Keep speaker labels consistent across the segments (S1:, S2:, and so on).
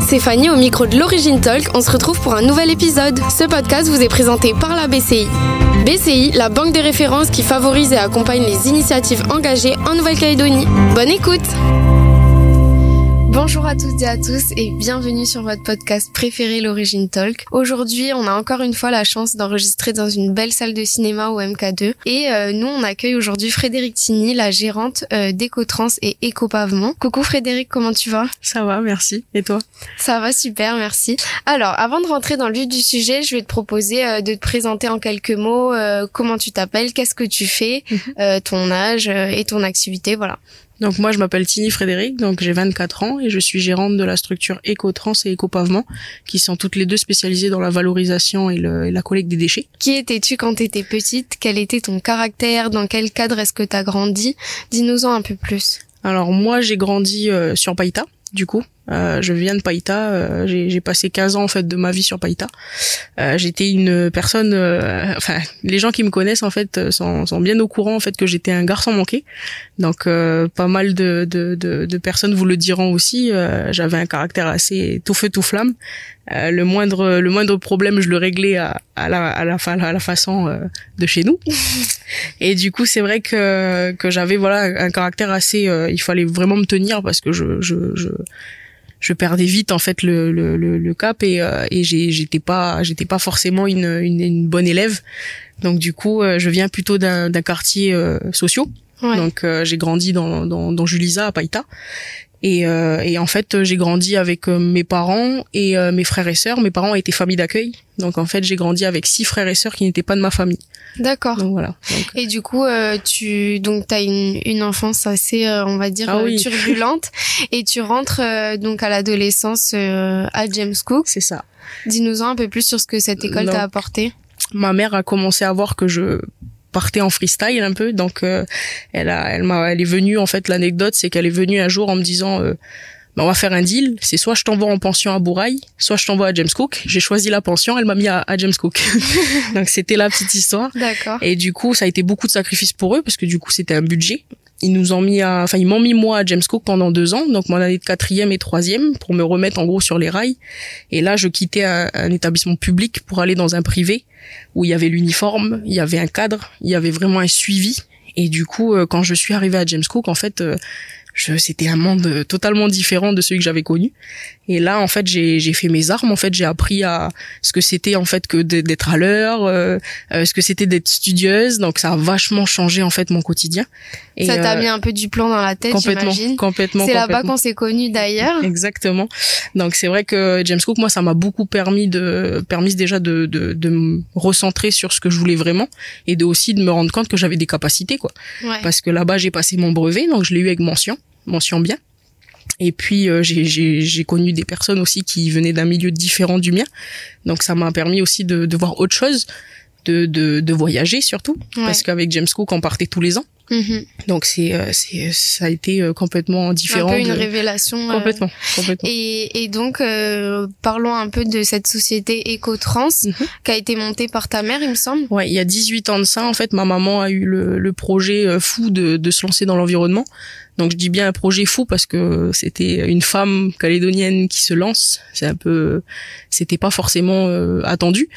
S1: c'est Fanny au micro de l'Origine Talk. On se retrouve pour un nouvel épisode. Ce podcast vous est présenté par la BCI. BCI, la banque des références qui favorise et accompagne les initiatives engagées en Nouvelle-Calédonie. Bonne écoute! Bonjour à toutes et à tous et bienvenue sur votre podcast préféré l'Origine Talk. Aujourd'hui, on a encore une fois la chance d'enregistrer dans une belle salle de cinéma au MK2 et euh, nous on accueille aujourd'hui Frédéric Tini, la gérante euh, d'Ecotrans et Écopavement. Coucou Frédéric, comment tu vas?
S2: Ça va, merci. Et toi?
S1: Ça va super, merci. Alors, avant de rentrer dans le vif du sujet, je vais te proposer euh, de te présenter en quelques mots comment tu t'appelles, qu'est-ce que tu fais, mhm. ton âge et ton activité, voilà.
S2: Donc moi je m'appelle Tini Frédéric, donc j'ai 24 ans et je suis gérante de la structure Ecotrans et Ecopavement, qui sont toutes les deux spécialisées dans la valorisation et, la collecte des déchets.
S1: Qui étais-tu quand tu étais petite? Quel était ton caractère? Dans quel cadre est-ce que tu as grandi? Dis-nous-en un peu plus.
S2: Alors moi j'ai grandi euh, sur Païta, du coup, euh, je viens de Païta, euh, j'ai passé 15 ans en fait de ma vie sur Païta. Euh, j'étais une personne, enfin les gens qui me connaissent en fait sont, sont, bien au courant en fait que j'étais un garçon manqué. Donc pas mal de, de, de, de, personnes vous le diront aussi. J'avais un caractère assez tout feu tout flamme. le moindre le moindre problème je le réglais à, à la à la, à la façon de chez nous. Et du coup c'est vrai que que j'avais voilà un caractère assez. il fallait vraiment me tenir parce que je je, je je perdais vite en fait le, le, le, cap et, euh, et j'étais pas j'étais pas forcément une, une, une, bonne élève. Donc du coup euh, je viens plutôt d'un quartier euh, donc euh, j'ai grandi dans, dans, dans Julisa à Païta et, euh, et en fait, j'ai grandi avec euh, mes parents et euh, mes frères et sœurs. Mes parents étaient famille d'accueil, donc en fait, j'ai grandi avec six frères et sœurs qui n'étaient pas de ma famille.
S1: D'accord.
S2: Donc voilà.
S1: Et du coup, tu donc t'as une, une enfance assez, on va dire, ah turbulente, et tu rentres donc à l'adolescence à James Cook.
S2: C'est ça.
S1: Dis-nous un peu plus sur ce que cette école t'a apporté.
S2: Ma mère a commencé à voir que je partait en freestyle un peu donc euh, elle a elle m'a elle est venue en fait l'anecdote c'est qu'elle est venue un jour en me disant euh, bah, on va faire un deal c'est soit je t'envoie en pension à Bouraï soit je t'envoie à James Cook. J'ai choisi la pension elle m'a mis à, James Cook. Donc c'était la petite histoire.
S1: D'accord.
S2: Et du coup ça a été beaucoup de sacrifices pour eux parce que du coup c'était un budget ils nous ont mis à, enfin ils m'ont mis moi à James Cook pendant deux ans, donc mon année de quatrième et troisième pour me remettre en gros sur les rails. Et là, je quittais un, un établissement public pour aller dans un privé où il y avait l'uniforme, il y avait un cadre, il y avait vraiment un suivi. Et du coup, euh, quand je suis arrivée à James Cook, en fait, euh, c'était un monde totalement différent de celui que j'avais connu. Et là, en fait, j'ai fait mes armes. En fait, j'ai appris à ce que c'était en fait que d'être à l'heure, euh, euh, ce que c'était d'être studieuse. Donc, ça a vachement changé en fait mon quotidien.
S1: Et ça t'a euh, mis un peu du plomb dans la tête,
S2: complètement, complètement.
S1: C'est là-bas qu'on s'est connus d'ailleurs.
S2: Exactement. Donc, c'est vrai que James Cook, moi, ça m'a beaucoup permis de, permis déjà de, de, de me recentrer sur ce que je voulais vraiment et de aussi de me rendre compte que j'avais des capacités, quoi. Parce que là-bas, j'ai passé mon brevet, donc je l'ai eu avec mention mention bien. Et puis euh, j'ai connu des personnes aussi qui venaient d'un milieu différent du mien, donc ça m'a permis aussi de, de, voir autre chose, de, de, de voyager surtout, parce qu'avec James Cook on partait tous les ans. Mm-hmm. Donc c'est euh, c'est ça a été euh, complètement différent. Un
S1: peu une révélation.
S2: Complètement, complètement.
S1: Et, et donc parlons un peu de cette société Ecotrans mm-hmm. qui a été montée par ta mère, il me semble.
S2: Ouais, il y a 18 ans de ça en fait, ma maman a eu le, le projet fou de, de se lancer dans l'environnement. Donc je dis bien un projet fou parce que c'était une femme calédonienne qui se lance. C'est un peu, c'était pas forcément euh, attendu.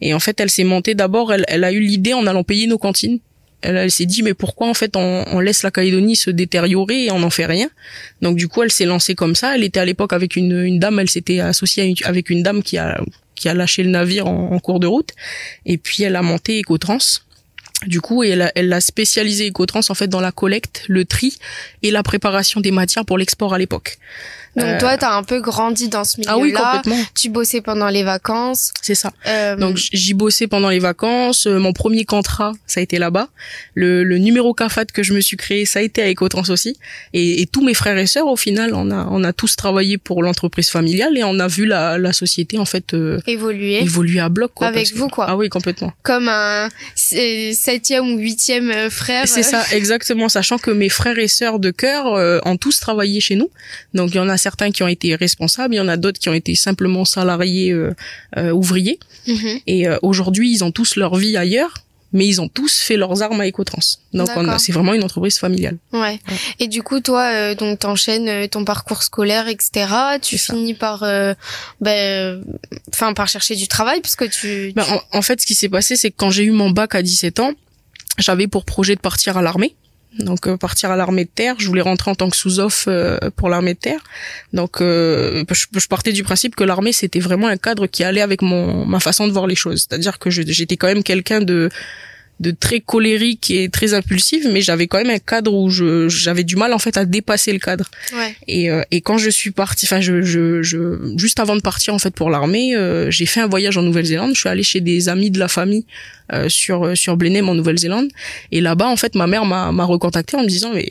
S2: Et en fait, elle s'est montée d'abord. Elle, elle, a eu l'idée en allant payer nos cantines. Elle, elle s'est dit mais pourquoi en fait on, on, laisse la Calédonie se détériorer et on n'en fait rien? Donc du coup, elle s'est lancée comme ça. Elle était à l'époque avec une, une dame. Elle s'était associée avec une dame qui a qui a lâché le navire en, en cours de route. Et puis elle a monté Ecotrans du coup, elle a, elle a spécialisé Ecotrans en fait dans la collecte, le tri et la préparation des matières pour l'export à l'époque.
S1: Donc euh, toi, t'as un peu grandi dans ce milieu-là.
S2: Ah oui, complètement.
S1: Tu bossais pendant les vacances.
S2: C'est ça. Euh... Donc j'y bossais pendant les vacances. Euh, mon premier contrat, ça a été là-bas. Le, le numéro CAFAT que je me suis créé, ça a été à Ecotrans aussi. Et, et, tous mes frères et sœurs, au final, on a, on a tous travaillé pour l'entreprise familiale et on a vu la, la société en fait euh,
S1: évoluer,
S2: évoluer à bloc. Quoi,
S1: Avec vous, quoi.
S2: Ah oui, complètement.
S1: Comme un septième ou huitième frère.
S2: C'est ça, exactement. Sachant que mes frères et sœurs de cœur ont tous travaillé chez nous. Donc il y en a certains qui ont été responsables, il y en a d'autres qui ont été simplement salariés euh, euh, ouvriers. Mhm. Et euh, aujourd'hui, ils ont tous leur vie ailleurs mais ils ont tous fait leurs armes à Ecotrans. Donc c'est vraiment une entreprise familiale.
S1: Ouais. Et du coup, toi, euh, donc t'enchaînes euh, ton parcours scolaire, etc. Tu finis par, euh, ben, enfin, par chercher du travail, puisque tu.
S2: Ben, en, en, fait, ce qui s'est passé, c'est que quand j'ai eu mon bac à 17 ans, j'avais pour projet de partir à l'armée donc euh, partir à l'armée de terre. Je voulais rentrer en tant que sous-off euh, pour l'armée de terre. Donc euh, je, partais du principe que l'armée c'était vraiment un cadre qui allait avec mon ma façon de voir les choses. C'est-à-dire que j'étais quand même quelqu'un de de très colérique et très impulsive, mais j'avais quand même un cadre où je j'avais du mal en fait à dépasser le cadre.
S1: Ouais.
S2: Et euh, et quand je suis partie, enfin je, je je juste avant de partir en fait pour l'armée, euh, j'ai fait un voyage en Nouvelle-Zélande. Je suis allée chez des amis de la famille euh, sur sur Blenheim en Nouvelle-Zélande. Et là-bas en fait ma mère m'a m'a recontacté en me disant mais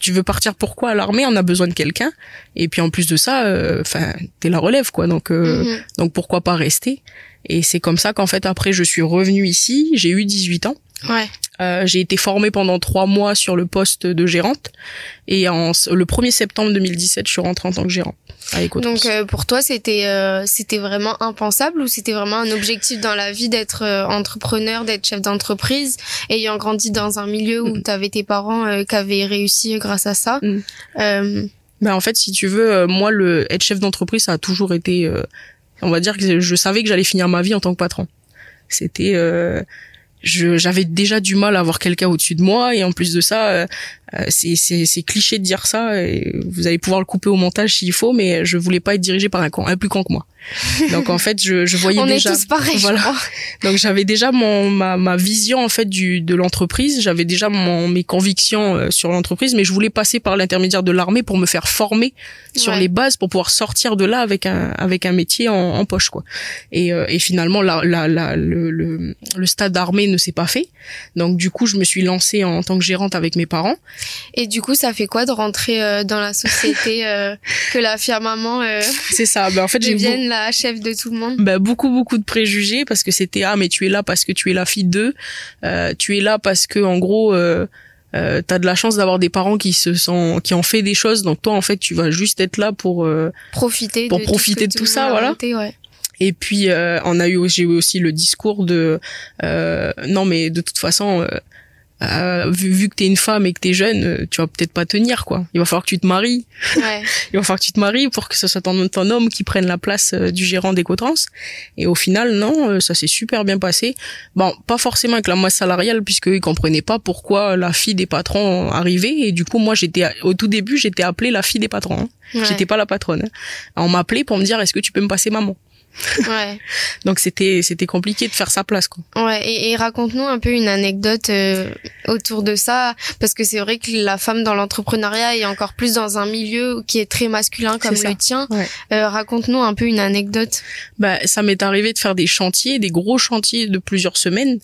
S2: tu veux partir pourquoi à l'armée? On a besoin de quelqu'un. Et puis en plus de ça, enfin t'es la relève quoi. Donc mm-hmm. donc pourquoi pas rester? Et c'est comme ça qu'en fait après je suis revenue ici. J'ai eu 18 ans.
S1: Ouais.
S2: Euh, j'ai été formée pendant trois mois sur le poste de gérante et en, le 1er septembre 2017, je suis rentrée en tant que gérante.
S1: Donc euh, pour toi, c'était euh, c'était vraiment impensable ou c'était vraiment un objectif dans la vie d'être euh, entrepreneur, d'être chef d'entreprise, ayant grandi dans un milieu où mm. tu avais tes parents qui avaient réussi grâce à ça? Mm.
S2: Ben en fait, si tu veux, moi le être chef d'entreprise, ça a toujours été, on va dire que je savais que j'allais finir ma vie en tant que patron. C'était j'avais déjà du mal à avoir quelqu'un au-dessus de moi et en plus de ça euh, euh, c'est c'est cliché de dire ça et vous allez pouvoir le couper au montage s'il faut mais je voulais pas être dirigé par un con un plus con que moi. Donc en fait je, je voyais
S1: On
S2: déjà
S1: est tous pareils, voilà.
S2: donc j'avais déjà mon ma, ma vision en fait du de l'entreprise. J'avais déjà mon mes convictions euh, sur l'entreprise mais je voulais passer par l'intermédiaire de l'armée pour me faire former sur les bases pour pouvoir sortir de là avec un avec un métier en, en poche quoi. Et, et finalement la, la, la le, le, le stade d'armée ne s'est pas fait. Donc du coup je me suis lancée en tant que gérante avec mes parents
S1: et du coup, ça fait quoi de rentrer euh, dans la société euh, que la fière maman euh,
S2: C'est ça. Ben, en fait,
S1: devienne la chef de tout le monde?
S2: Ben, beaucoup beaucoup de préjugés parce que c'était ah mais tu es là parce que tu es la fille d'eux, tu es là parce que en gros euh, t'as de la chance d'avoir des parents qui se sont qui ont fait des choses donc toi en fait tu vas juste être là pour
S1: profiter
S2: pour profiter de tout, ça voilà
S1: ouais.
S2: et puis on a eu j'ai eu aussi le discours de non mais de toute façon euh, vu, vu que t'es une femme et que t'es jeune, euh, tu vas peut-être pas tenir quoi. Il va falloir que tu te maries.
S1: Ouais.
S2: Il va falloir que tu te maries pour que ce soit ton, ton homme qui prenne la place euh, du gérant d'Ecotrans. Et au final, non, ça s'est super bien passé. Bon, pas forcément avec la masse salariale puisque ils comprenaient pas pourquoi la fille des patrons arrivait. Et du coup, moi, j'étais au tout début, j'étais appelée la fille des patrons. Hein. J'étais pas la patronne. Hein. On m'appelait pour me dire est-ce que tu peux me passer maman?
S1: Ouais.
S2: Donc c'était c'était compliqué de faire sa place quoi.
S1: Ouais et, et raconte-nous un peu une anecdote euh, autour de ça parce que c'est vrai que la femme dans l'entrepreneuriat est encore plus dans un milieu qui est très masculin comme le tien. Euh, raconte-nous un peu une anecdote.
S2: Bah ça m'est arrivé de faire des chantiers, des gros chantiers de plusieurs semaines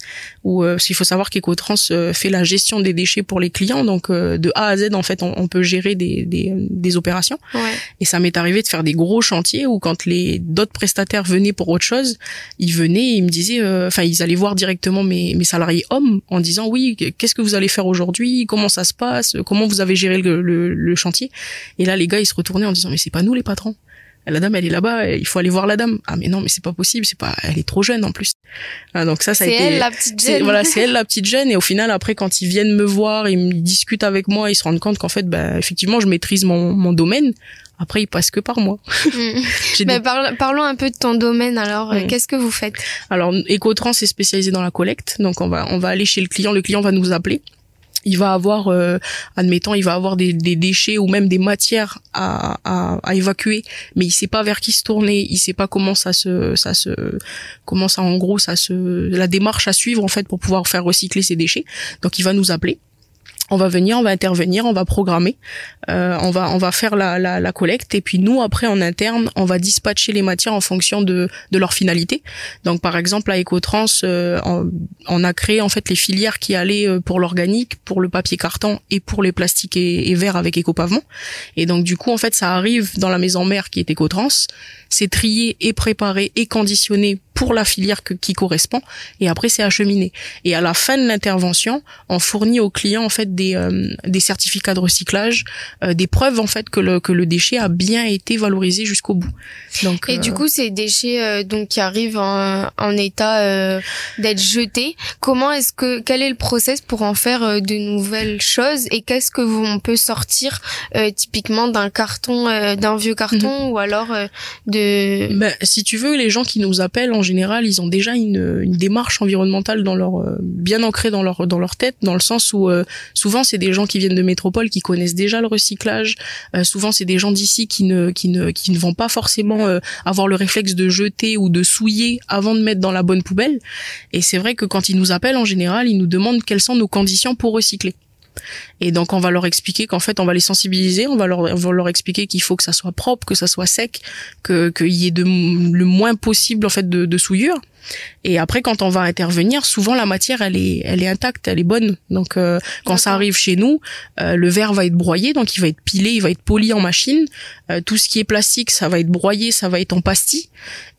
S2: où euh, il faut savoir qu'Ecotrans euh, fait la gestion des déchets pour les clients. Donc euh, de A à Z en fait on, on peut gérer des des, des opérations.
S1: Ouais.
S2: Et ça m'est arrivé de faire des gros chantiers où quand les d'autres prestataires venaient pour autre chose, ils venaient et ils me disaient, euh, enfin, ils allaient voir directement mes, mes salariés hommes en disant, oui, qu'est-ce que vous allez faire aujourd'hui? Comment ça se passe? Comment vous avez géré le, le, chantier? Et là, les gars, ils se retournaient en disant, mais c'est pas nous les patrons la dame elle est là-bas il faut aller voir la dame ah mais non mais c'est pas possible c'est pas elle est trop jeune en plus ah, donc ça ça a été
S1: elle la petite jeune
S2: voilà c'est elle la petite jeune et au final après quand ils viennent me voir ils me discutent avec moi ils se rendent compte qu'en fait bah effectivement je maîtrise mon, mon domaine après, il passe que par moi.
S1: Mais parlons un peu de ton domaine. Alors, euh, qu'est-ce que vous faites?
S2: Alors, Ecotrans est spécialisé dans la collecte. Donc, on va on va aller chez le client. Le client va nous appeler. Il va avoir, euh, admettons, il va avoir des, déchets ou même des matières à, à, à, évacuer, mais il sait pas vers qui se tourner, il sait pas comment ça se, ça se, comment ça en gros ça se, la démarche à suivre en fait pour pouvoir faire recycler ces déchets. Donc il va nous appeler on va venir, on va intervenir, on va programmer, euh, on va on va faire la, la, la, collecte et puis nous après en interne on va dispatcher les matières en fonction de, de leur finalité. Donc par exemple à Ecotrans euh, on, a créé en fait les filières qui allaient euh, pour l'organique, pour le papier carton et pour les plastiques et, et verres avec Ecopavement. Et donc du coup en fait ça arrive dans la maison mère qui est Ecotrans, c'est trié et préparé et conditionné pour la filière qui correspond et après c'est acheminé. Et à la fin de l'intervention, on fournit aux clients en fait des, euh, des certificats de recyclage, euh, des preuves en fait que le, que le déchet a bien été valorisé jusqu'au bout.
S1: Donc, et du euh, coup, ces déchets donc qui arrivent en, en état d'être jetés, comment est-ce que quel est le process pour en faire de nouvelles choses? Et qu'est-ce que on peut sortir typiquement d'un carton, d'un vieux carton mhm. ou alors de.
S2: Ben, si tu veux, les gens qui nous appellent en général, ils ont déjà une, une démarche environnementale dans leur bien ancrée dans leur dans leur tête, dans le sens où souvent c'est des gens qui viennent de métropole qui connaissent déjà le recyclage. Euh, souvent, c'est des gens d'ici qui ne qui ne qui ne vont pas forcément euh, avoir le réflexe de jeter ou de souiller avant de mettre dans la bonne poubelle. Et c'est vrai que quand ils nous appellent en général, ils nous demandent quelles sont nos conditions pour recycler. Et donc on va leur expliquer qu'en fait on va les sensibiliser, on va leur, on va leur expliquer qu'il faut que ça soit propre, que ça soit sec, que qu'il y ait de, le moins possible en fait de, de souillure. Et après, quand on va intervenir, souvent la matière, elle est, elle est intacte, elle est bonne. Donc, euh, quand ça arrive chez nous, euh, le verre va être broyé, donc il va être pilé, il va être poli en machine. Euh, tout ce qui est plastique, ça va être broyé, ça va être en pastille.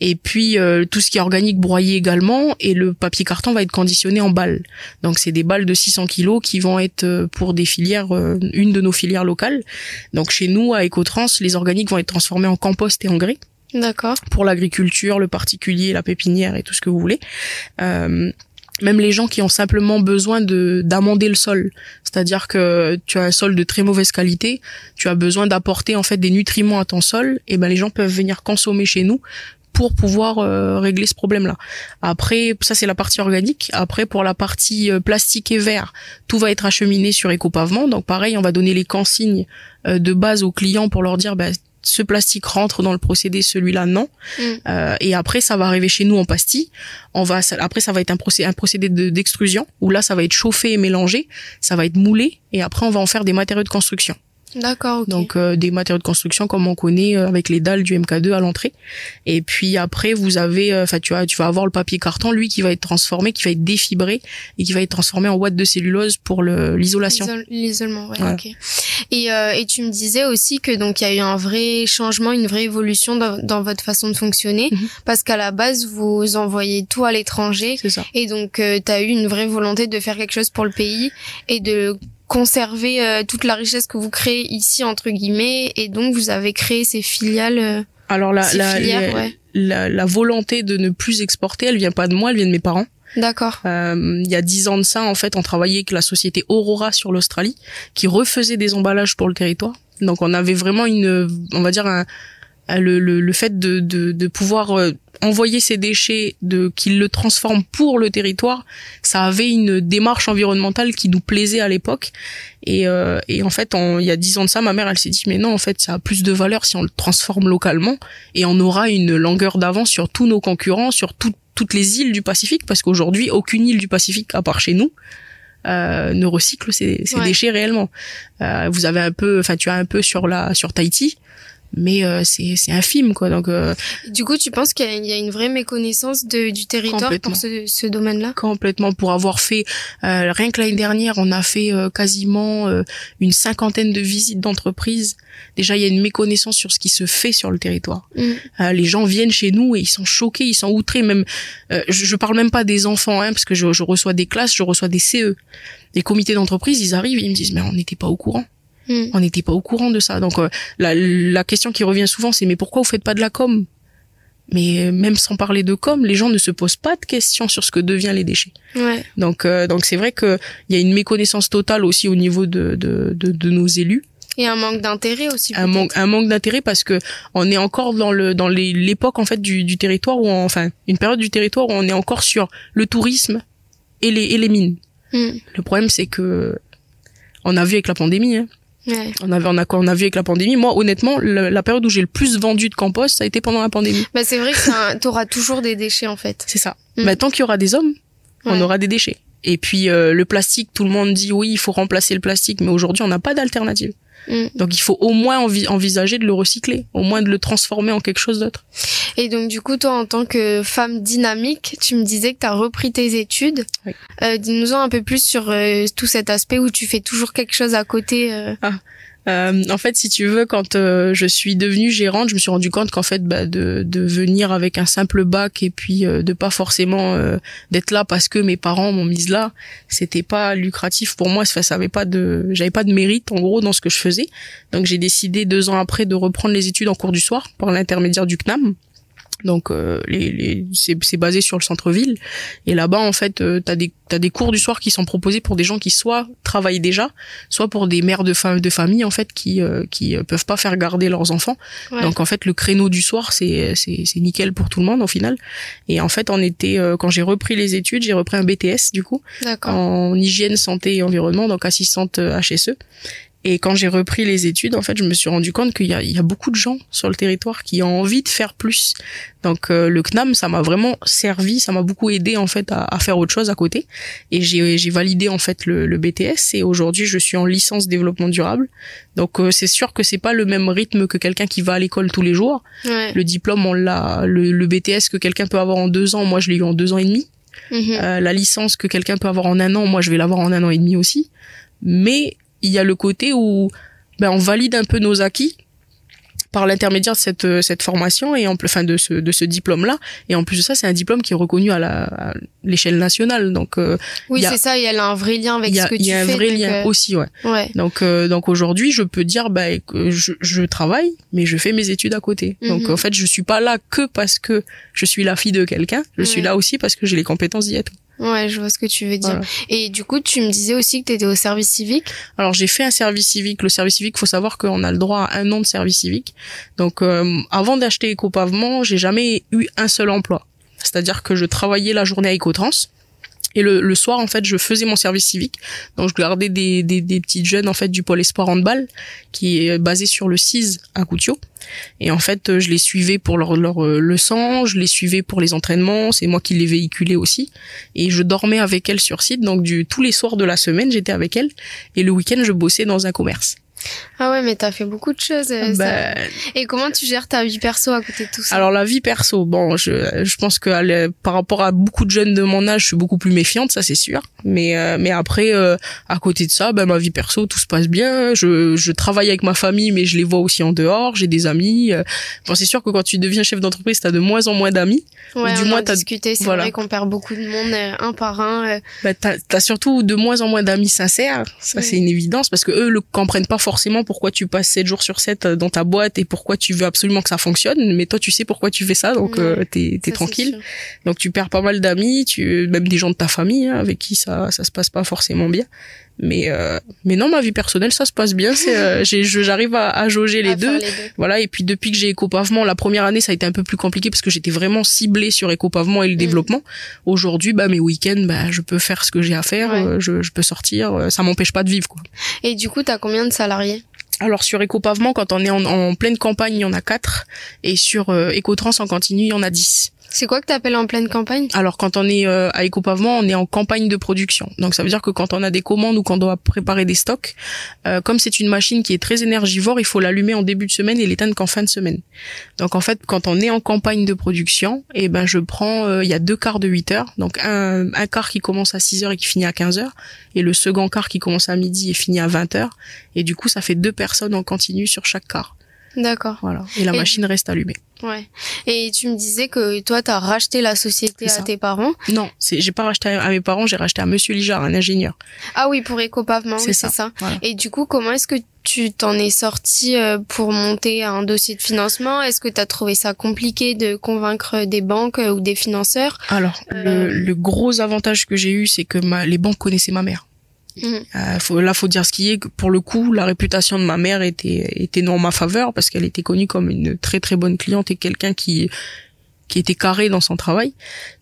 S2: Et puis tout ce qui est organique, broyé également. Et le papier carton va être conditionné en balles. Donc, c'est des balles de 600 kilos qui vont être pour des filières, une de nos filières locales. Donc, chez nous, à Ecotrans, les organiques vont être transformés en compost et engrais.
S1: D'accord.
S2: Pour l'agriculture, le particulier, la pépinière et tout ce que vous voulez. Euh, même les gens qui ont simplement besoin de d'amender le sol, c'est-à-dire que tu as un sol de très mauvaise qualité, tu as besoin d'apporter en fait des nutriments à ton sol, et ben les gens peuvent venir consommer chez nous pour pouvoir euh, régler ce problème-là. Après, ça c'est la partie organique. Après, pour la partie euh, plastique et verre, tout va être acheminé sur Écopavement. Donc pareil, on va donner les consignes de base aux clients pour leur dire, ben, ce plastique rentre dans le procédé, celui-là non. Mm. Euh, et après, ça va arriver chez nous en pastille. On va, après, ça va être un procédé, un procédé d'extrusion où là, ça va être chauffé et mélangé, ça va être moulé, et après, on va en faire des matériaux de construction.
S1: D'accord.
S2: Donc euh, des matériaux de construction comme on connaît euh, avec les dalles du MK2 à l'entrée. Et puis après vous avez, euh, enfin tu vas tu vas avoir le papier carton lui qui va être transformé, qui va être défibré et qui va être transformé en ouate de cellulose pour l'isolation.
S1: L'isolement, ouais, ok. Et et tu me disais aussi que donc il y a eu un vrai changement, une vraie évolution dans, dans votre façon de fonctionner mhm. parce qu'à la base vous envoyez tout à l'étranger.
S2: C'est ça.
S1: Et donc tu as eu une vraie volonté de faire quelque chose pour le pays et de conserver euh, toute la richesse que vous créez ici entre guillemets et donc vous avez créé ces filiales euh,
S2: alors la la, la, la, volonté de ne plus exporter elle vient pas de moi elle vient de mes parents
S1: D'accord.
S2: Euh, il y a dix ans de ça, en fait, on travaillait avec la société Aurora sur l'Australie, qui refaisait des emballages pour le territoire. Donc, on avait vraiment une, on va dire un, le, le, le fait de, de, de pouvoir envoyer ces déchets, de qu'ils le transforment pour le territoire, ça avait une démarche environnementale qui nous plaisait à l'époque. Et, euh, et en fait, il y a dix ans de ça, ma mère, elle s'est dit, mais non, en fait, ça a plus de valeur si on le transforme localement et on aura une longueur d'avance sur tous nos concurrents, sur toutes les îles du Pacifique, parce qu'aujourd'hui, aucune île du Pacifique, à part chez nous, euh, ne recycle ces, ces déchets réellement. Euh, vous avez un peu, enfin, tu as un peu sur la sur Tahiti mais euh, c'est c'est infime quoi donc euh,
S1: du coup tu penses qu'il y, a une vraie méconnaissance de, du territoire pour ce, ce domaine-là?
S2: Complètement. Pour avoir fait euh, rien que l'année dernière on a fait quasiment une cinquantaine de visites d'entreprises. Déjà il y a une méconnaissance sur ce qui se fait sur le territoire. Mm. les gens viennent chez nous et ils sont choqués ils sont outrés. Même je, je parle même pas des enfants hein, parce que je, je reçois des classes je reçois des CE des comités d'entreprise ils arrivent ils me disent mais on n'était pas au courant Hmm. On n'était pas au courant de ça. Donc euh, la, la, question qui revient souvent, c'est mais pourquoi vous faites pas de la com? Mais euh, même sans parler de com, les gens ne se posent pas de questions sur ce que deviennent les déchets.
S1: Ouais.
S2: Donc euh, donc c'est vrai que il y a une méconnaissance totale aussi au niveau de de, de, de nos élus.
S1: Et un manque d'intérêt aussi.
S2: Un manque, un manque d'intérêt parce que on est encore dans le dans l'époque en fait du, du territoire où enfin une période du territoire où on est encore sur le tourisme et les et les mines. Hmm. Le problème c'est que on a vu avec la pandémie. Hein, on avait on a quoi on a vu avec la pandémie. Moi honnêtement la, période où j'ai le plus vendu de compost ça a été pendant la pandémie.
S1: Bah c'est vrai que tu auras toujours des déchets en fait.
S2: C'est ça. Mm. Bah, tant qu'il y aura des hommes, on aura des déchets. Et puis euh, le plastique, tout le monde dit oui, il faut remplacer le plastique, mais aujourd'hui on n'a pas d'alternative. Mm. Donc il faut au moins envisager de le recycler, au moins de le transformer en quelque chose d'autre.
S1: Et donc du coup, toi en tant que femme dynamique, tu me disais que tu as repris tes études. Oui. Euh, Dis-nous un peu plus sur euh, tout cet aspect où tu fais toujours quelque chose à côté. Euh.
S2: Ah. Euh, en fait, si tu veux, quand euh, je suis devenue gérante, je me suis rendu compte qu'en fait, bah, de, de venir avec un simple bac et puis euh, de pas forcément euh, d'être là parce que mes parents m'ont mise là, c'était pas lucratif pour moi. Ça, ça avait pas de, j'avais pas de mérite en gros dans ce que je faisais. Donc j'ai décidé deux ans après de reprendre les études en cours du soir par l'intermédiaire du CNAM. Donc euh, les, les, c'est basé sur le centre-ville et là-bas en fait euh, t'as des t'as des cours du soir qui sont proposés pour des gens qui soit travaillent déjà, soit pour des mères de, fa de famille en fait qui euh, qui euh, peuvent pas faire garder leurs enfants.
S1: Ouais.
S2: Donc en fait le créneau du soir c'est c'est c'est nickel pour tout le monde au final. Et en fait on était euh, quand j'ai repris les études j'ai repris un BTS du coup
S1: D'accord.
S2: en hygiène santé et environnement donc assistante euh, HSE. Et quand j'ai repris les études, en fait, je me suis rendu compte qu'il y y a beaucoup de gens sur le territoire qui ont envie de faire plus. Donc euh, le CNAM, ça m'a vraiment servi, ça m'a beaucoup aidé en fait à, à faire autre chose à côté. Et j'ai, j'ai validé en fait le, le BTS et aujourd'hui je suis en licence développement durable. Donc euh, c'est sûr que c'est pas le même rythme que quelqu'un qui va à l'école tous les jours.
S1: Ouais.
S2: Le diplôme, on l'a, le, le BTS que quelqu'un peut avoir en deux ans, moi je l'ai eu en deux ans et demi.
S1: Mhm.
S2: Euh, la licence que quelqu'un peut avoir en un an, moi je vais l'avoir en un an et demi aussi. Mais il y a le côté où ben, on valide un peu nos acquis par l'intermédiaire de cette euh, cette formation et en plus enfin de ce de ce diplôme là et en plus de ça c'est un diplôme qui est reconnu à la à l'échelle nationale donc euh,
S1: Oui,
S2: il y
S1: c'est ça, et elle a un vrai lien avec
S2: il y
S1: ce que
S2: il
S1: tu
S2: y a un
S1: fais.
S2: vrai
S1: donc,
S2: lien
S1: euh,
S2: aussi ouais
S1: Ouais.
S2: donc euh, donc aujourd'hui je peux dire bah que je je travaille mais je fais mes études à côté donc
S1: Mhm.
S2: en fait je suis pas là que parce que je suis la fille de quelqu'un je suis là aussi parce que j'ai les compétences d'y être
S1: Ouais, je vois ce que tu veux dire.
S2: Voilà.
S1: Et du coup, tu me disais aussi que tu étais au service civique?
S2: Alors j'ai fait un service civique. Le service civique, faut savoir qu'on a le droit à un an de service civique. Donc euh, avant d'acheter Ecopavement, j'ai jamais eu un seul emploi. C'est-à-dire que je travaillais la journée à. Et le, le soir, en fait, je faisais mon service civique. Donc, je gardais des, des, des petites jeunes, en fait, du pôle espoir handball, qui est basé sur le CIS à Coutio. Et en fait, euh, je les suivais pour leur, leur euh, je les suivais pour les entraînements, c'est moi qui les véhiculais aussi. Et je dormais avec elles sur site, donc du, tous les soirs de la semaine, j'étais avec elles. Et le week-end, je bossais dans un commerce.
S1: Ah ouais, mais t'as fait beaucoup de choses. euh.
S2: Bah,
S1: Et comment tu gères ta vie perso à côté de tout ça?
S2: Alors la vie perso, bon, je, je pense que elle- par rapport à beaucoup de jeunes de mon âge, je suis beaucoup plus méfiante, ça c'est sûr. Mais euh, mais après, euh, à côté de ça, ben ma vie perso, tout se passe bien. Je, je travaille avec ma famille, mais je les vois aussi en dehors. J'ai des amis. Bon, c'est sûr que quand tu deviens chef d'entreprise, t'as de moins en moins d'amis.
S1: Ouais,
S2: du
S1: on
S2: moins, t'as-
S1: discuté. C'est
S2: voilà.
S1: vrai qu'on perd beaucoup de monde un par un.
S2: bah, t'as as surtout de moins en moins d'amis sincères. Ça,
S1: Ouais.
S2: c'est une évidence parce que eux le comprennent pas forcément pourquoi tu passes 7 jours sur 7 dans ta boîte et pourquoi tu veux absolument que ça fonctionne. Mais toi, tu sais pourquoi tu fais ça, donc
S1: Ouais.
S2: euh, t'es tranquille. Donc tu perds pas mal d'amis, tu même des gens de ta famille hein, avec qui ça ça se passe pas forcément bien. Mais euh, mais non, ma vie personnelle ça se passe bien. C'est euh, j'arrive à, à jauger les
S1: À
S2: deux.
S1: les
S2: Voilà, et puis depuis que j'ai écopavement, la première année, ça a été un peu plus compliqué parce que j'étais vraiment ciblée sur écopavement et le
S1: Mm.
S2: développement. Aujourd'hui, bah mes week-ends, bah je peux faire ce que j'ai à faire,
S1: Ouais.
S2: euh, je, je peux sortir, euh, ça m'empêche pas de vivre quoi.
S1: Et du coup, t'as combien de salariés?
S2: Alors sur écopavement, quand on est en, en pleine campagne, il y en a quatre, et sur euh, écotrans en continu, il y en a 10.
S1: C'est quoi que t'appelles en pleine campagne?
S2: Alors quand on est euh, à écopavement, on est en campagne de production. Donc ça veut dire que quand on a des commandes ou qu'on doit préparer des stocks, euh, comme c'est une machine qui est très énergivore, il faut l'allumer en début de semaine et l'éteindre qu'en fin de semaine. Donc en fait, quand on est en campagne de production, et ben je prends euh, il y a deux quarts de 8 heures. Donc un, un quart qui commence à 6 heures et qui finit à 15 heures et le second quart qui commence à midi et finit à 20 heures et du coup ça fait deux personnes en continu sur chaque quart.
S1: D'accord.
S2: Voilà. Et la
S1: Et-
S2: machine reste allumée.
S1: Ouais. Et tu me disais que toi, t'as racheté la société à tes parents.
S2: Non, c'est j'ai pas racheté à, mes parents, j'ai racheté à monsieur Lijard, un ingénieur.
S1: Ah oui, pour Ecopavement,
S2: C'est ça.
S1: ça.
S2: Voilà.
S1: Et du coup, comment est-ce que tu t'en es sorti euh, pour monter un dossier de financement? Est-ce que tu as trouvé ça compliqué de convaincre des banques euh, ou des financeurs?
S2: Alors,
S1: Euh.
S2: le, le gros avantage que j'ai eu, c'est que ma, les banques connaissaient ma mère.
S1: Mhm.
S2: Euh, faut, là, faut dire ce qui est. que Pour le coup, la réputation de ma mère était était non en ma faveur parce qu'elle était connue comme une très très bonne cliente et quelqu'un qui qui était carré dans son travail.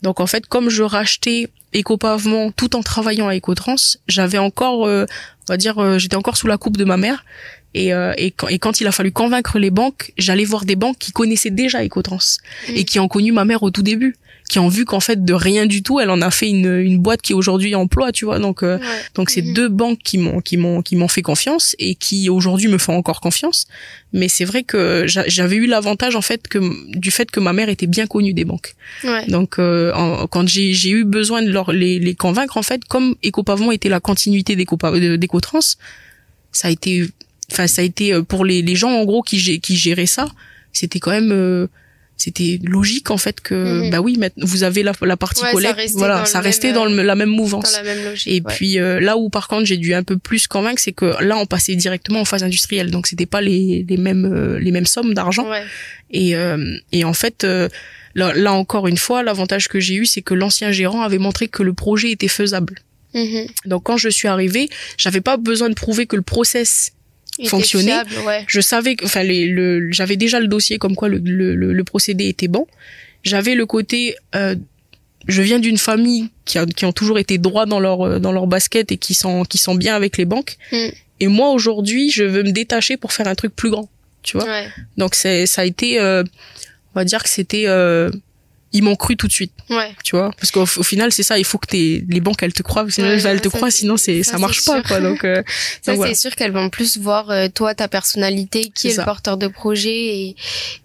S2: Donc en fait, comme je rachetais Ecopavement tout en travaillant à Ecotrans, j'avais encore, euh, on va dire, euh, j'étais encore sous la coupe de ma mère. Et, euh, et, quand, et quand il a fallu convaincre les banques, j'allais voir des banques qui connaissaient déjà Ecotrans
S1: Mm.
S2: et qui ont connu ma mère au tout début, qui ont vu qu'en fait de rien du tout, elle en a fait une, une boîte qui aujourd'hui emploie, tu vois. Donc euh,
S1: Ouais.
S2: donc c'est
S1: Mhm.
S2: deux banques qui m'ont qui m'ont qui m'ont fait confiance et qui aujourd'hui me font encore confiance. Mais c'est vrai que j'a- j'avais eu l'avantage en fait que du fait que ma mère était bien connue des banques.
S1: Ouais.
S2: Donc euh, en- quand j'ai j'ai eu besoin de leur les les convaincre en fait comme Ecopavement était la continuité d'Ecotrans, ça a été enfin ça a été euh, pour les, les gens en gros qui qui géraient ça, c'était quand même euh, c'était logique en fait que
S1: Mhm.
S2: bah oui maintenant vous avez la, la partie
S1: Ouais, ça
S2: collecte voilà
S1: dans
S2: ça restait dans le- la même mouvance
S1: Dans la même logique.
S2: et
S1: ouais.
S2: puis euh, là où par contre j'ai dû un peu plus convaincre c'est que là on passait directement en phase industrielle donc c'était pas les les mêmes euh, les mêmes sommes d'argent
S1: Ouais.
S2: et euh, et en fait là, là encore une fois l'avantage que j'ai eu c'est que l'ancien gérant avait montré que le projet était faisable
S1: Mhm.
S2: donc quand je suis arrivée j'avais pas besoin de prouver que le process Fonctionner.
S1: ouais.
S2: je savais que enfin les, le j'avais déjà le dossier comme quoi le, le, le, le procédé était bon j'avais le côté euh, je viens d'une famille qui, a, qui ont toujours été droits dans leur euh, dans leur basket et qui sont qui sont bien avec les banques
S1: Mm.
S2: et moi aujourd'hui je veux me détacher pour faire un truc plus grand tu vois
S1: Ouais.
S2: donc c'est ça a été euh, on va dire que c'était euh, ils m'ont cru tout de suite
S1: Ouais.
S2: tu vois parce qu'au au final c'est ça il faut que t'aies- les banques elles te croient sinon
S1: Ouais,
S2: elles te
S1: ça,
S2: croient sinon c'est
S1: ça,
S2: ça marche pas
S1: sûr.
S2: quoi donc, euh,
S1: Ça,
S2: voilà.
S1: c'est sûr qu'elles vont plus voir euh, toi, ta personnalité, qui est le porteur de projet. Et,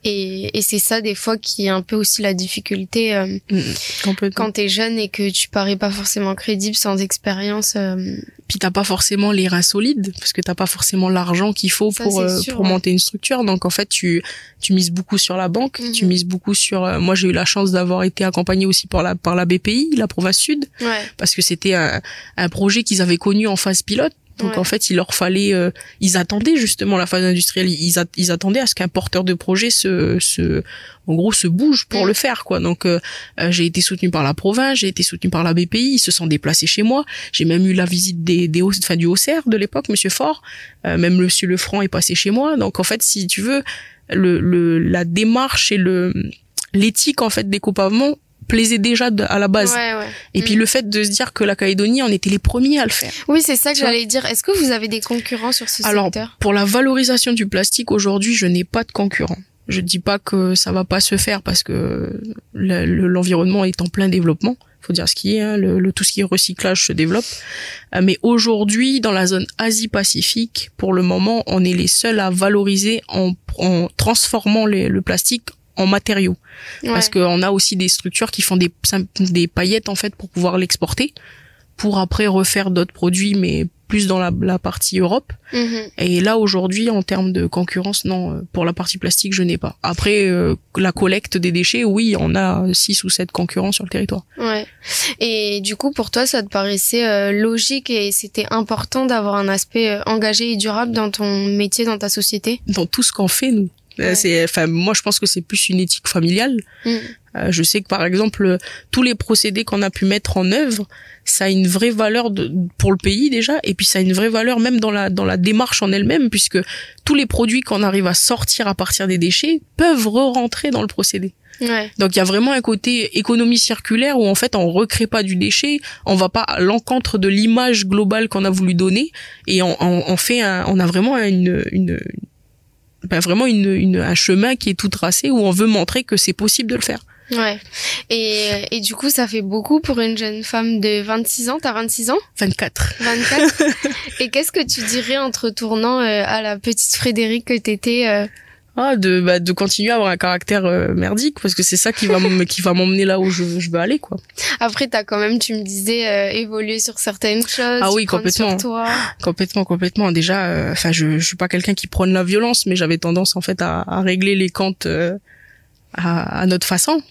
S1: et, et c'est ça, des fois, qui est un peu aussi la difficulté euh,
S2: Mm, mm, complètement
S1: quand t'es jeune et que tu parais pas forcément crédible sans expérience. euh,
S2: puis t'as pas forcément les reins solides parce que t'as pas forcément l'argent qu'il faut
S1: Ça,
S2: pour euh,
S1: sûr,
S2: pour
S1: ouais.
S2: monter une structure donc en fait tu tu mises beaucoup sur la banque
S1: Mhm.
S2: tu mises beaucoup sur euh, moi j'ai eu la chance d'avoir été accompagné aussi par la par la BPI la province sud
S1: ouais.
S2: parce que c'était un un projet qu'ils avaient connu en phase pilote donc
S1: Ouais.
S2: en fait il leur fallait euh, ils attendaient justement la phase industrielle ils, a- ils attendaient à ce qu'un porteur de projet se se en gros se bouge pour le faire quoi donc euh, euh, j'ai été soutenu par la province j'ai été soutenu par la BPI ils se sont déplacés chez moi j'ai même eu la visite des, des enfin, du HCR de l'époque, Monsieur Fort. Euh, même Monsieur Lefranc est passé chez moi. Donc en fait, si tu veux, le, le la démarche et le l'éthique en fait des copavements plaisait déjà à la base.
S1: Ouais, ouais.
S2: Et puis
S1: Mm.
S2: le fait de se dire que la Calédonie, on était les premiers à le faire.
S1: Oui, c'est ça que j'allais dire. Est-ce que vous avez des concurrents sur ce
S2: Alors,
S1: secteur?
S2: Pour la valorisation du plastique, aujourd'hui, je n'ai pas de concurrent. Je dis pas que ça va pas se faire parce que le- le- l'environnement est en plein développement. Faut dire ce qui est, hein, le, le- tout ce qui est recyclage se développe. Euh, mais aujourd'hui, dans la zone Asie-Pacifique, pour le moment, on est les seuls à valoriser en, en transformant les- le plastique en matériaux. Parce
S1: Ouais.
S2: qu'on a aussi des structures qui font des, des paillettes en fait pour pouvoir l'exporter, pour après refaire d'autres produits, mais plus dans la, la partie Europe.
S1: Mhm.
S2: Et là aujourd'hui, en termes de concurrence, non, euh, pour la partie plastique, je n'ai pas. Après, euh, la collecte des déchets, oui, on a six ou sept concurrents sur le territoire.
S1: Ouais. Et du coup, pour toi, ça te paraissait euh, logique et c'était important d'avoir un aspect engagé et durable dans ton métier, dans ta société?
S2: Dans tout ce qu'on fait, nous. Euh,
S1: Ouais.
S2: C'est, enfin, moi, je pense que c'est plus une éthique familiale.
S1: Mm.
S2: Euh, je sais que par exemple, euh, tous les procédés qu'on a pu mettre en œuvre, ça a une vraie valeur de, pour le pays déjà, et puis ça a une vraie valeur même dans la dans la démarche en elle-même, puisque tous les produits qu'on arrive à sortir à partir des déchets peuvent re-rentrer dans le procédé.
S1: Ouais.
S2: Donc il y a vraiment un côté économie circulaire où en fait on recrée pas du déchet, on va pas à l'encontre de l'image globale qu'on a voulu donner et on, on, on fait un, on a vraiment une, une ben vraiment une, une, un chemin qui est tout tracé où on veut montrer que c'est possible de le faire.
S1: Ouais. Et, et du coup, ça fait beaucoup pour une jeune femme de 26 ans. T'as 26 ans?
S2: 24.
S1: 24 Et qu'est-ce que tu dirais en te retournant euh, à la petite Frédéric que t'étais euh,
S2: Ah, de, bah, de continuer à avoir un caractère euh, merdique parce que c'est ça qui va qui va m'emmener là où je, je veux aller quoi.
S1: Après, t'as quand même, tu me disais, euh, évolué sur certaines choses.
S2: Ah oui, complètement.
S1: Toi.
S2: Complètement, complètement. Déjà, euh, enfin, je, je suis pas quelqu'un qui prône la violence, mais j'avais tendance en fait à, à régler les comptes euh, à, à notre façon.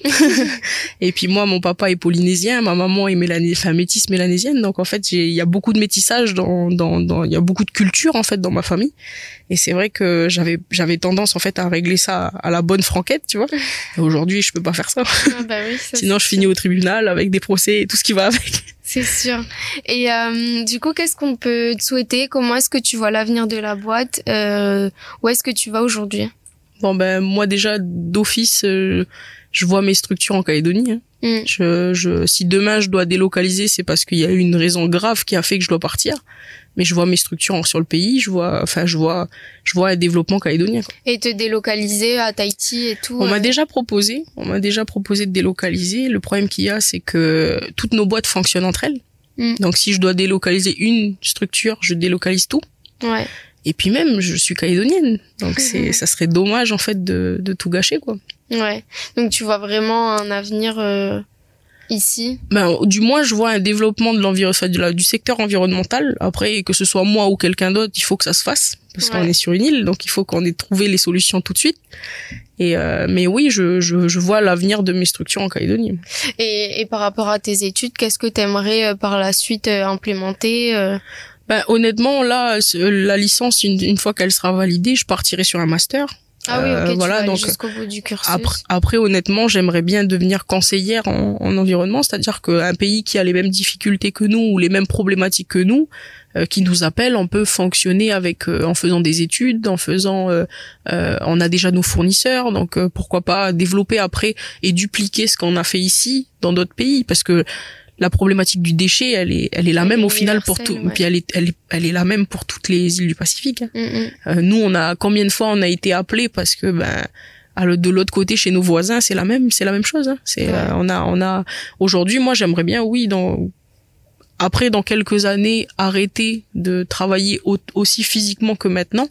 S2: et puis moi, mon papa est polynésien, ma maman est enfin, métisse mélanésienne, donc en fait, il y a beaucoup de métissage dans, dans, dans, il y a beaucoup de culture en fait dans ma famille. Et c'est vrai que j'avais, j'avais tendance en fait à régler ça à la bonne franquette, tu vois. Et aujourd'hui, je peux pas faire ça.
S1: Ah bah oui, ça,
S2: Sinon, je finis au tribunal avec des procès et tout ce qui va avec.
S1: C'est sûr. Et euh, du coup, qu'est-ce qu'on peut te souhaiter? Comment est-ce que tu vois l'avenir de la boîte? Euh, Où est-ce que tu vas aujourd'hui?
S2: Bon ben moi déjà d'office, euh, je vois mes structures en Calédonie. hein.
S1: Mm.
S2: Je, je, si demain je dois délocaliser, c'est parce qu'il y a eu une raison grave qui a fait que je dois partir. Mais je vois mes structures sur le pays, je vois, enfin je vois, je vois un développement calédonien. quoi.
S1: Et te délocaliser à Tahiti et tout
S2: On m'a
S1: euh,
S2: déjà proposé, on m'a déjà proposé de délocaliser. Le problème qu'il y a, c'est que toutes nos boîtes fonctionnent entre elles.
S1: Mm.
S2: Donc si je dois délocaliser une structure, je délocalise tout.
S1: Ouais.
S2: Et puis même, je suis calédonienne, donc c'est, ça serait dommage en fait de, de tout gâcher quoi.
S1: Ouais. Donc tu vois vraiment un avenir euh, ici?
S2: Ben, du moins je vois un développement de l'environnement du secteur environnemental après que ce soit moi ou quelqu'un d'autre il faut que ça se fasse parce qu'on est sur une île donc il faut qu'on ait trouvé les solutions tout de suite et euh, mais oui je, je, je vois l'avenir de mes structures en Calédonie
S1: et, et par rapport à tes études qu'est-ce que tu aimerais euh, par la suite euh, implémenter euh?
S2: Ben, honnêtement là la licence une, une fois qu'elle sera validée je partirai sur un master
S1: ah oui, ok, voilà, donc jusqu'au bout du cursus.
S2: Après, après honnêtement, j'aimerais bien devenir conseillère en, en environnement, c'est-à-dire qu'un pays qui a les mêmes difficultés que nous ou les mêmes problématiques que nous, euh, qui nous appelle, on peut fonctionner avec euh, en faisant des études, en faisant, euh, on a déjà nos fournisseurs, donc pourquoi pas développer après et dupliquer ce qu'on a fait ici dans d'autres pays, parce que la problématique du déchet, elle est, elle est la même au final pour tout. Puis elle est, elle est, elle est la même pour toutes les îles du Pacifique. Hein. Mm, mm. Euh, nous, on a combien de fois on a été appelés parce que ben de l'autre côté chez nos voisins, c'est la même, c'est la même chose. Hein. C'est, euh, on a, on a. Aujourd'hui, moi, j'aimerais bien, oui, dans après dans quelques années arrêter de travailler aussi physiquement que maintenant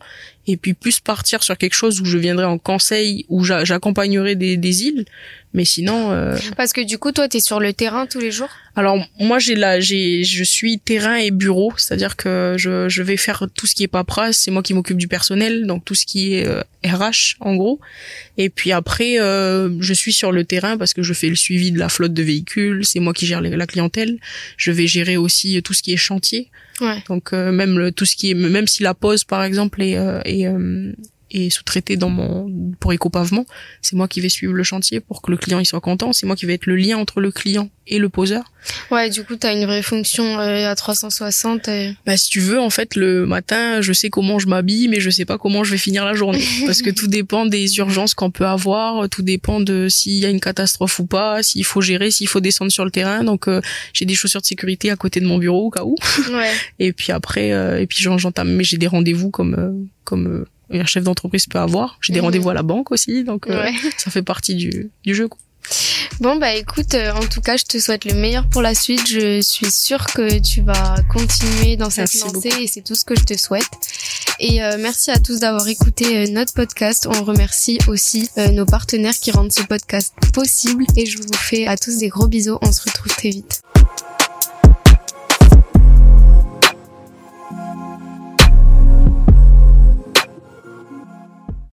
S2: et puis plus partir sur quelque chose où je viendrai en conseil où j'accompagnerai des, des îles mais sinon euh...
S1: parce que du coup toi tu es sur le terrain tous les jours
S2: alors moi j'ai là j'ai je suis terrain et bureau. C'est-à-dire que je, je vais faire tout ce qui est paperasse. C'est moi qui m'occupe du personnel donc tout ce qui est euh, RH en gros. Et puis après euh, je suis sur le terrain parce que je fais le suivi de la flotte de véhicules. C'est moi qui gère la clientèle. Je vais gérer aussi tout ce qui est chantier.
S1: Ouais.
S2: Donc euh, même le, tout ce qui est même si la pose par exemple est, euh, est, euh, est sous-traité dans mon pour éco-pavement, c'est moi qui vais suivre le chantier pour que le client il soit content, c'est moi qui vais être le lien entre le client et le poseur.
S1: Ouais, du coup, tu as une vraie fonction euh, à 360.
S2: Bah si tu veux en fait le matin, je sais comment je m'habille mais je sais pas comment je vais finir la journée parce que tout dépend des urgences qu'on peut avoir, tout dépend de s'il y a une catastrophe ou pas, s'il faut gérer, s'il faut descendre sur le terrain. Donc euh, j'ai des chaussures de sécurité à côté de mon bureau au cas où.
S1: Ouais.
S2: et puis après euh, et puis j'entame mais j'ai des rendez-vous comme comme un chef d'entreprise peut avoir. J'ai des mhm. rendez-vous à la banque aussi, donc euh, ça fait partie du, du jeu. Quoi.
S1: Bon bah écoute, euh, en tout cas, je te souhaite le meilleur pour la suite. Je suis sûre que tu vas continuer dans cette lancée et c'est tout ce que je te souhaite. Et euh, merci à tous d'avoir écouté notre podcast. On remercie aussi nos partenaires qui rendent ce podcast possible et je vous fais à tous des gros bisous. On se retrouve très vite.